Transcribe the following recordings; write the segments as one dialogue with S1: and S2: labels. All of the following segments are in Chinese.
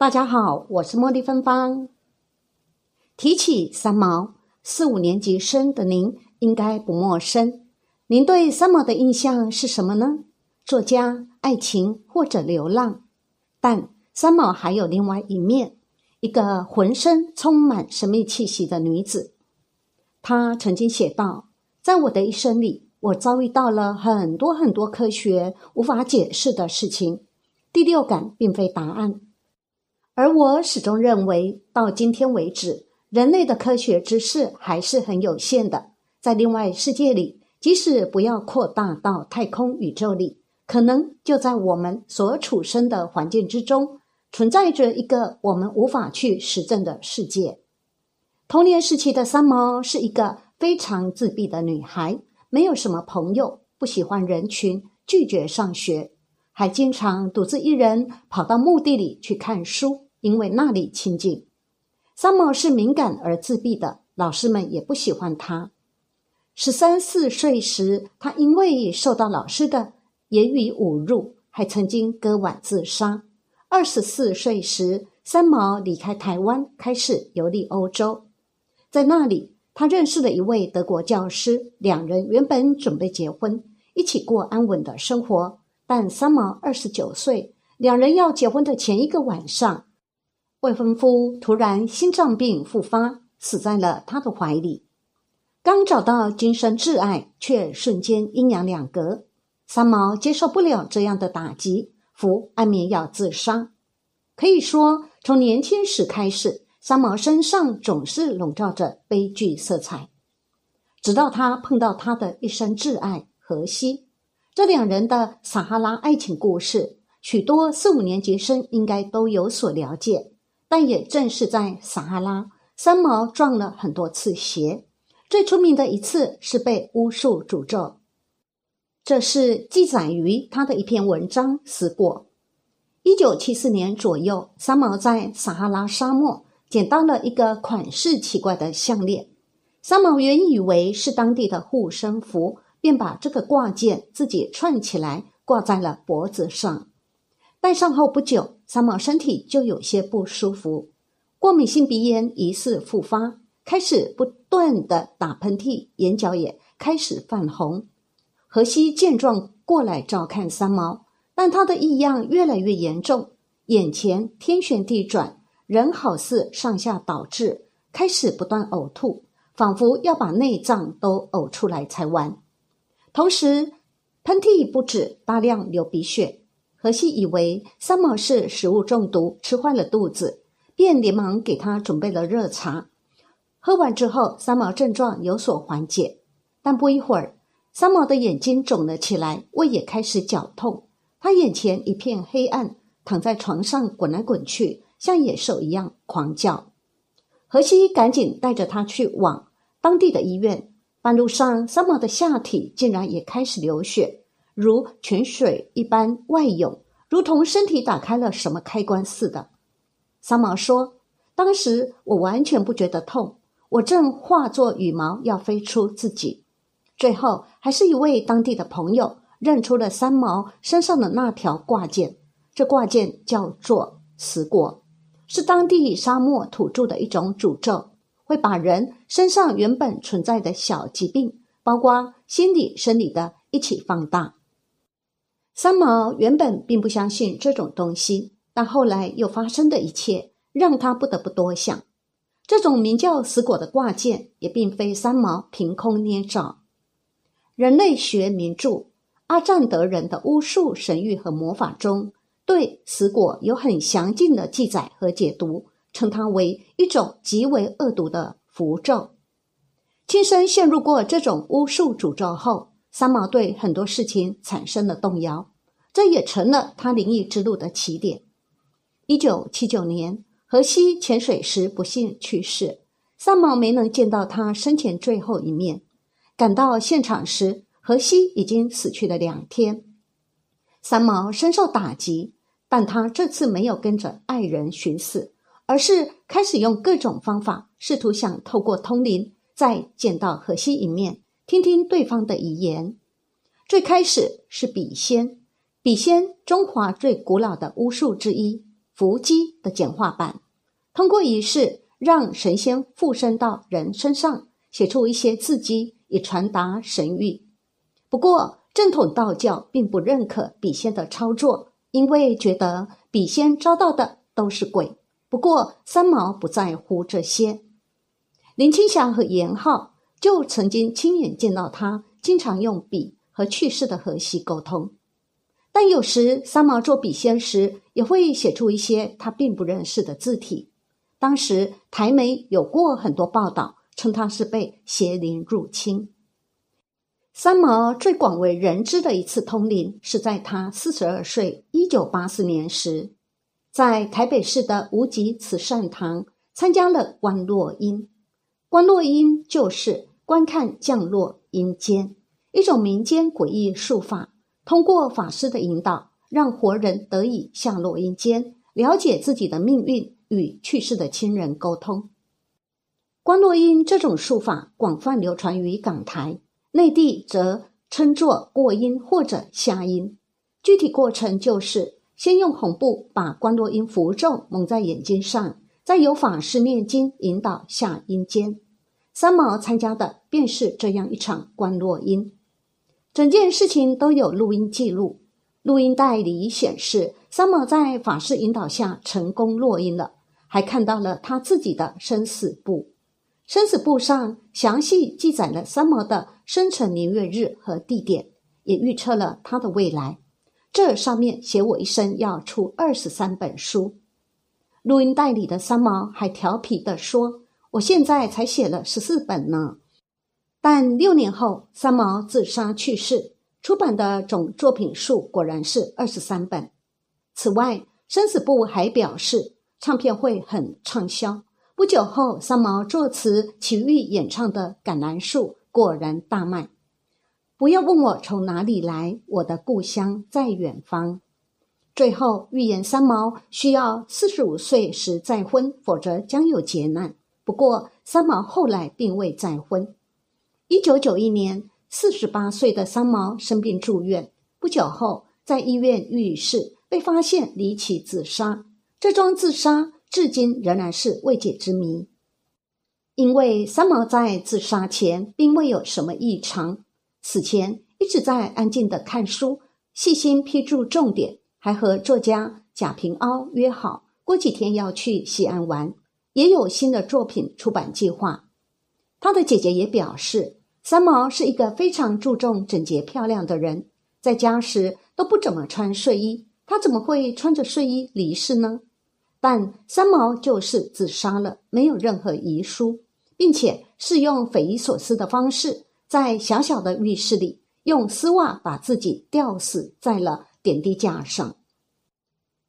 S1: 大家好，我是茉莉芬芳。提起三毛，四五年级生的您应该不陌生。您对三毛的印象是什么呢？作家、爱情或者流浪？但三毛还有另外一面，一个浑身充满神秘气息的女子。她曾经写道：“在我的一生里，我遭遇到了很多很多科学无法解释的事情。第六感并非答案。”而我始终认为，到今天为止，人类的科学知识还是很有限的。在另外世界里，即使不要扩大到太空宇宙里，可能就在我们所处身的环境之中，存在着一个我们无法去实证的世界。童年时期的三毛是一个非常自闭的女孩，没有什么朋友，不喜欢人群，拒绝上学，还经常独自一人跑到墓地里去看书。因为那里清静，三毛是敏感而自闭的，老师们也不喜欢他。十三四岁时，他因为受到老师的言语侮辱，还曾经割腕自杀。二十四岁时，三毛离开台湾，开始游历欧洲。在那里，他认识了一位德国教师，两人原本准备结婚，一起过安稳的生活。但三毛二十九岁，两人要结婚的前一个晚上。未婚夫突然心脏病复发，死在了他的怀里。刚找到今生挚爱，却瞬间阴阳两隔。三毛接受不了这样的打击，服安眠药自杀。可以说，从年轻时开始，三毛身上总是笼罩着悲剧色彩。直到他碰到他的一生挚爱荷西，这两人的撒哈拉爱情故事，许多四五年级生应该都有所了解。但也正是在撒哈拉，三毛撞了很多次邪。最出名的一次是被巫术诅咒，这是记载于他的一篇文章《死果》。一九七四年左右，三毛在撒哈拉沙漠捡到了一个款式奇怪的项链。三毛原以为是当地的护身符，便把这个挂件自己串起来挂在了脖子上。戴上后不久。三毛身体就有些不舒服，过敏性鼻炎疑似复发，开始不断的打喷嚏，眼角也开始泛红。荷西见状过来照看三毛，但他的异样越来越严重，眼前天旋地转，人好似上下倒置，开始不断呕吐，仿佛要把内脏都呕出来才完。同时，喷嚏不止，大量流鼻血。荷西以为三毛是食物中毒，吃坏了肚子，便连忙给他准备了热茶。喝完之后，三毛症状有所缓解，但不一会儿，三毛的眼睛肿了起来，胃也开始绞痛。他眼前一片黑暗，躺在床上滚来滚去，像野兽一样狂叫。荷西赶紧带着他去往当地的医院。半路上，三毛的下体竟然也开始流血。如泉水一般外涌，如同身体打开了什么开关似的。三毛说：“当时我完全不觉得痛，我正化作羽毛要飞出自己。最后，还是一位当地的朋友认出了三毛身上的那条挂件。这挂件叫做死果，是当地沙漠土著的一种诅咒，会把人身上原本存在的小疾病，包括心理、生理的一起放大。”三毛原本并不相信这种东西，但后来又发生的一切让他不得不多想。这种名叫“死果”的挂件也并非三毛凭空捏造。人类学名著阿占德人的巫术、神谕和魔法中，对死果有很详尽的记载和解读，称它为一种极为恶毒的符咒。亲身陷入过这种巫术诅咒后。三毛对很多事情产生了动摇，这也成了他灵异之路的起点。一九七九年，荷西潜水时不幸去世，三毛没能见到他生前最后一面。赶到现场时，荷西已经死去了两天。三毛深受打击，但他这次没有跟着爱人寻死，而是开始用各种方法，试图想透过通灵再见到荷西一面。听听对方的遗言。最开始是笔仙，笔仙中华最古老的巫术之一，伏击的简化版，通过仪式让神仙附身到人身上，写出一些字迹，以传达神谕。不过，正统道教并不认可笔仙的操作，因为觉得笔仙招到的都是鬼。不过，三毛不在乎这些。林青霞和严浩就曾经亲眼见到他经常用笔和去世的荷西沟通。但有时三毛做笔仙时，也会写出一些他并不认识的字体。当时台媒有过很多报道，称他是被邪灵入侵。三毛最广为人知的一次通灵，是在他四十二岁，一九八四年时，在台北市的无极慈善堂参加了观落阴。观落阴就是观看降落阴间，一种民间诡异术法。通过法师的引导，让活人得以下落阴间，了解自己的命运，与去世的亲人沟通。观落阴这种术法广泛流传于港台，内地则称作过阴或者下阴。具体过程就是先用红布把观落阴符咒蒙在眼睛上，再由法师念经引导下阴间。三毛参加的便是这样一场观落阴。整件事情都有录音记录，录音带里显示三毛在法师引导下成功落音了，还看到了他自己的生死簿。生死簿上详细记载了三毛的生辰年月日和地点，也预测了他的未来。这上面写我一生要出二十三本书。录音带里的三毛还调皮地说：“我现在才写了十四本呢。”但六年后，三毛自杀去世，出版的总作品数果然是二十三本。此外，生死簿还表示唱片会很畅销。不久后，三毛作词、齐豫演唱的《橄榄树》果然大卖。不要问我从哪里来，我的故乡在远方。最后预言三毛需要四十五岁时再婚，否则将有劫难。不过，三毛后来并未再婚。一九九一年，四十八岁的三毛生病住院，不久后在医院遇事，被发现离奇自杀。这桩自杀至今仍然是未解之谜。因为三毛在自杀前并未有什么异常，此前一直在安静的看书，细心批注重点，还和作家贾平凹约好过几天要去西安玩，也有新的作品出版计划。他的姐姐也表示。三毛是一个非常注重整洁漂亮的人，在家时都不怎么穿睡衣，他怎么会穿着睡衣离世呢？但三毛就是自杀了，没有任何遗书，并且是用匪夷所思的方式，在小小的浴室里用丝袜把自己吊死在了点滴架上，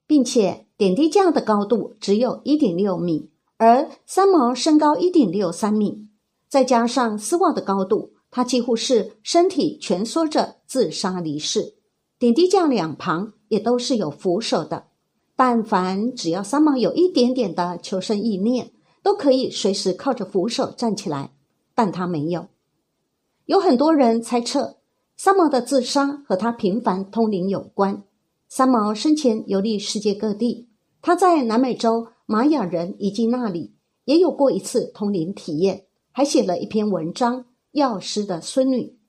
S1: 并且点滴架的高度只有一点六米，而三毛身高一点六三米。再加上丝袜的高度，他几乎是身体蜷缩着自杀离世。点滴架两旁也都是有扶手的，但凡只要三毛有一点点的求生意念，都可以随时靠着扶手站起来。但他没有。有很多人猜测三毛的自杀和他频繁通灵有关。三毛生前游历世界各地，他在南美洲玛雅人遗迹那里也有过一次通灵体验。还写了一篇文章，药师的孙女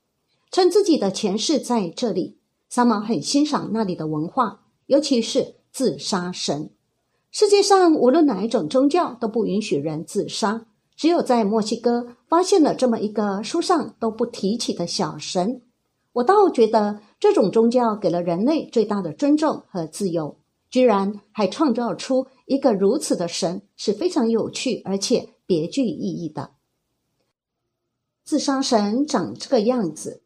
S1: 称自己的前世在这里。三毛很欣赏那里的文化，尤其是自杀神。世界上无论哪一种宗教都不允许人自杀，只有在墨西哥发现了这么一个书上都不提起的小神。我倒觉得这种宗教给了人类最大的尊重和自由，居然还创造出一个如此的神，是非常有趣而且别具意义的。自杀神长这个样子，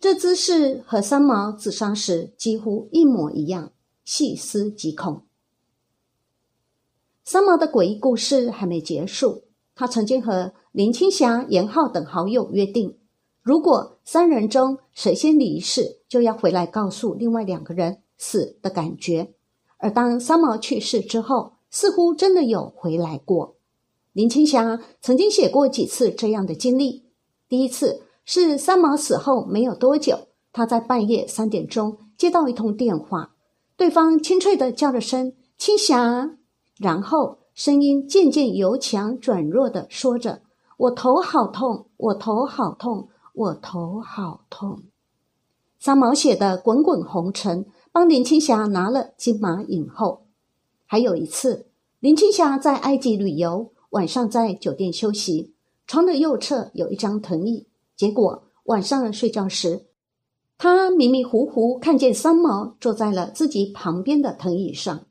S1: 这姿势和三毛自杀时几乎一模一样，细思极恐。三毛的诡异故事还没结束，他曾经和林青霞、严浩等好友约定，如果三人中谁先离世，就要回来告诉另外两个人死的感觉。而当三毛去世之后，似乎真的有回来过。林青霞曾经写过几次这样的经历。第一次是三毛死后没有多久，她在半夜三点钟接到一通电话，对方清脆的叫了声青霞。”然后声音渐渐由强转弱的说着：“我头好痛，我头好痛，我头好痛。”三毛写的《滚滚红尘》帮林青霞拿了金马影后。还有一次，林青霞在埃及旅游，晚上在酒店休息，床的右侧有一张藤椅，结果晚上睡觉时，她迷迷糊糊看见三毛坐在了自己旁边的藤椅上。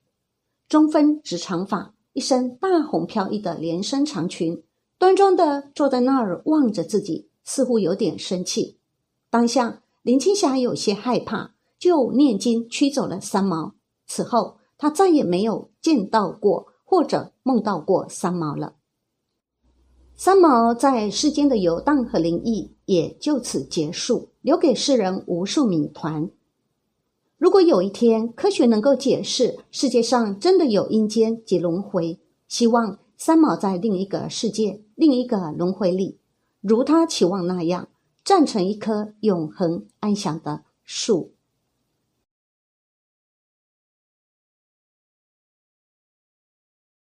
S1: 中分直长发，一身大红飘逸的连身长裙，端庄的坐在那儿望着自己，似乎有点生气。当下林青霞有些害怕，就念经驱走了三毛。此后，他再也没有见到过或者梦到过三毛了。三毛在世间的游荡和灵异也就此结束，留给世人无数谜团。如果有一天科学能够解释世界上真的有阴间及轮回，希望三毛在另一个世界、另一个轮回里，如他期望那样，站成一棵永恒安详的树。